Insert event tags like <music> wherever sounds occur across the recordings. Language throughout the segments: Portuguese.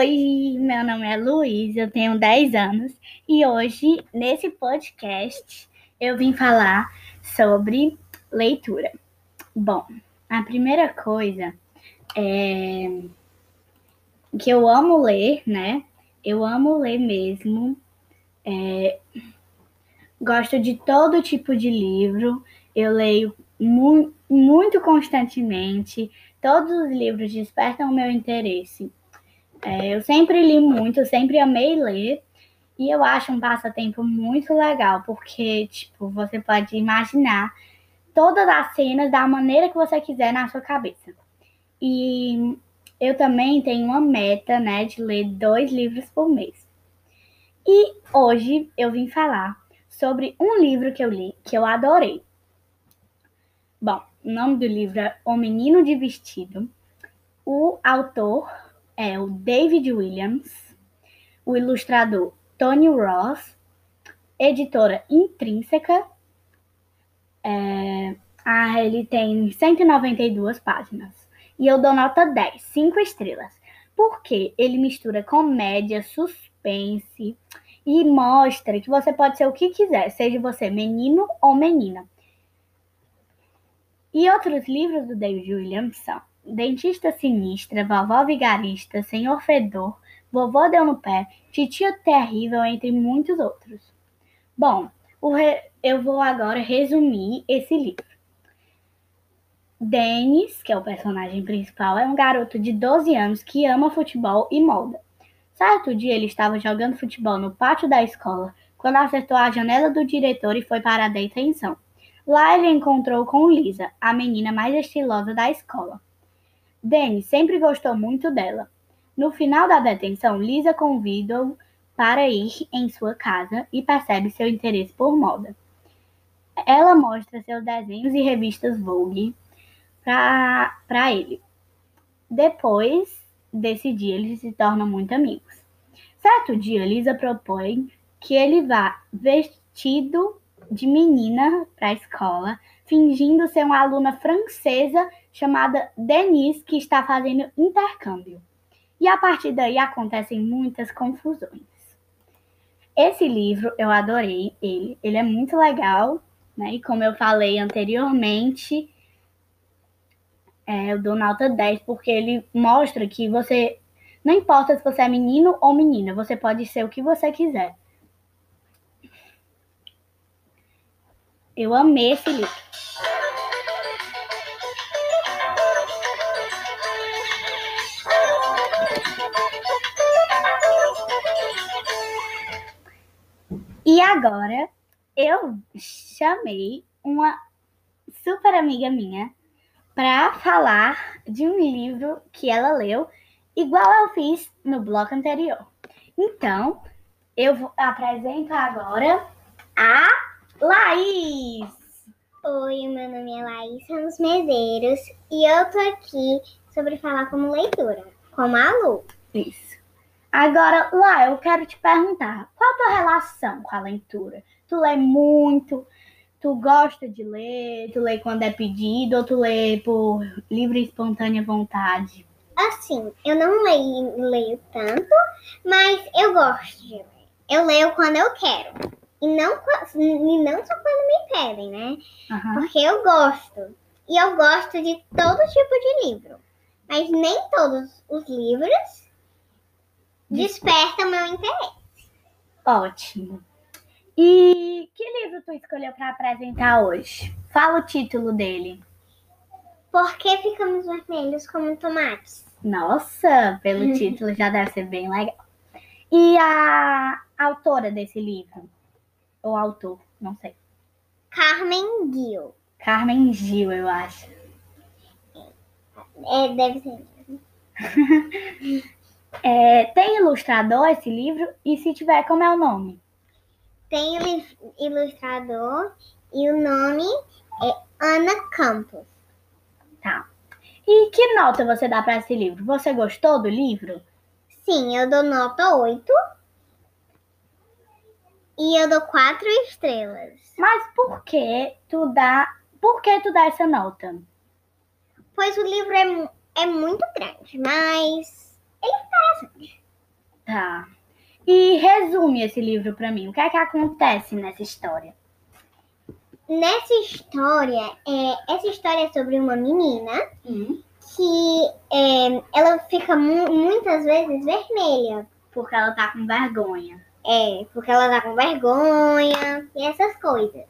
Oi, meu nome é Luiz, eu tenho 10 anos e hoje, nesse podcast, eu vim falar sobre leitura. Bom, a primeira coisa é que eu amo ler, né? Eu amo ler mesmo. É... Gosto de todo tipo de livro. Eu leio mu muito constantemente. Todos os livros despertam o meu interesse. É, eu sempre li muito, sempre amei ler. E eu acho um passatempo muito legal, porque, tipo, você pode imaginar todas as cenas da maneira que você quiser na sua cabeça. E eu também tenho uma meta, né, de ler dois livros por mês. E hoje eu vim falar sobre um livro que eu li, que eu adorei. Bom, o nome do livro é O Menino de Vestido. O autor é o David Williams, o ilustrador Tony Ross, editora Intrínseca. É, ah, ele tem 192 páginas. E eu dou nota 10, 5 estrelas. Porque ele mistura comédia, suspense e mostra que você pode ser o que quiser, seja você menino ou menina. E outros livros do David Williams são Dentista Sinistra, Vovó Vigarista, Senhor Fedor, Vovó Deu no Pé, Titio Terrível, entre muitos outros. Bom, eu vou agora resumir esse livro. Dennis, que é o personagem principal, é um garoto de 12 anos que ama futebol e molda. Certo dia ele estava jogando futebol no pátio da escola quando acertou a janela do diretor e foi para a detenção. Lá ele encontrou com Lisa, a menina mais estilosa da escola. Danny sempre gostou muito dela. No final da detenção, Lisa convida-o para ir em sua casa e percebe seu interesse por moda. Ela mostra seus desenhos e revistas Vogue para ele. Depois desse dia, eles se tornam muito amigos. Certo dia, Lisa propõe que ele vá vestido de menina para a escola, fingindo ser uma aluna francesa chamada Denise, que está fazendo intercâmbio. E a partir daí acontecem muitas confusões. Esse livro eu adorei ele, ele é muito legal, né? E como eu falei anteriormente, é, eu dou nota 10 porque ele mostra que você não importa se você é menino ou menina, você pode ser o que você quiser. Eu amei esse livro. E agora eu chamei uma super amiga minha para falar de um livro que ela leu, igual eu fiz no bloco anterior. Então, eu apresento agora a Laís! Oi, meu nome é Laís Ramos Medeiros e eu tô aqui sobre falar como leitura, como a Lu. Isso. Agora, Lá, eu quero te perguntar, qual a tua relação com a leitura? Tu lê muito? Tu gosta de ler? Tu lê quando é pedido ou tu lê por livre e espontânea vontade? Assim, eu não leio, leio tanto, mas eu gosto de ler. Eu leio quando eu quero. E não, e não só quando me pedem, né? Uhum. Porque eu gosto. E eu gosto de todo tipo de livro. Mas nem todos os livros despertam meu interesse. Ótimo. E que livro tu escolheu para apresentar hoje? Fala o título dele. Por que ficamos vermelhos como tomates? Nossa, pelo <laughs> título já deve ser bem legal. E a autora desse livro? Ou autor, não sei. Carmen Gil. Carmen Gil, eu acho. É, deve ser. <laughs> é, tem ilustrador esse livro? E se tiver, como é o nome? Tem ilustrador e o nome é Ana Campos. Tá. E que nota você dá para esse livro? Você gostou do livro? Sim, eu dou nota 8 e eu dou quatro estrelas. Mas por que tu dá. Por que tu dá essa nota? Pois o livro é, é muito grande, mas interessante. Tá. E resume esse livro para mim. O que é que acontece nessa história? Nessa história, é, essa história é sobre uma menina uhum. que é, ela fica mu muitas vezes vermelha. Porque ela tá com vergonha. É, porque ela tá com vergonha e essas coisas.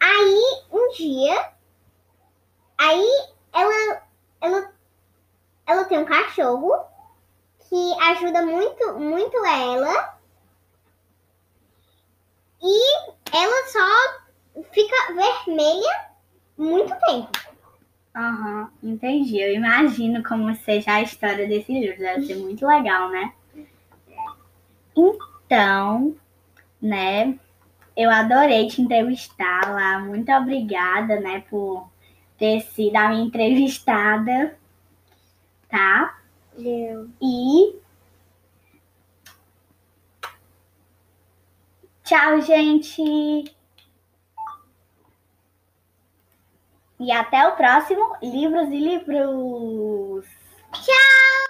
Aí, um dia, aí ela, ela, ela tem um cachorro ajuda muito, muito ela. E ela só fica vermelha muito tempo. Aham, uhum, entendi. Eu imagino como seja a história desse livro. Deve ser muito legal, né? Então, né? Eu adorei te entrevistar lá. Muito obrigada, né, por ter sido a minha <laughs> entrevistada. Tá? Eu. E. Tchau, gente! E até o próximo Livros e Livros! Tchau!